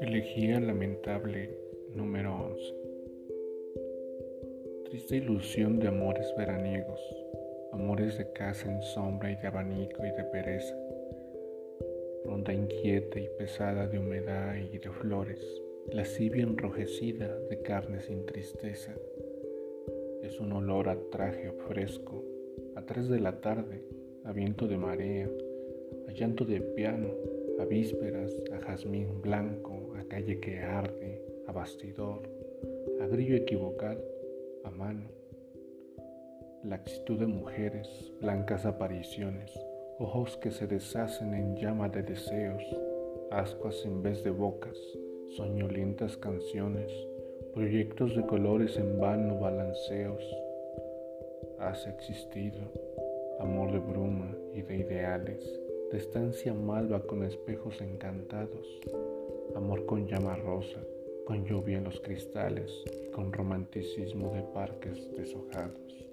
Elegía lamentable número 11. Triste ilusión de amores veraniegos, amores de casa en sombra y de abanico y de pereza, ronda inquieta y pesada de humedad y de flores, lascivia enrojecida de carne sin tristeza. Es un olor a traje fresco, a tres de la tarde, a viento de marea, a llanto de piano, a vísperas, a jazmín blanco, a calle que arde, a bastidor, a grillo equivocado, a mano. Laxitud de mujeres, blancas apariciones, ojos que se deshacen en llama de deseos, ascuas en vez de bocas, soñolientas canciones, proyectos de colores en vano balanceos. Has existido, amor de bruma y de ideales, de estancia malva con espejos encantados, amor con llama rosa, con lluvia en los cristales y con romanticismo de parques deshojados.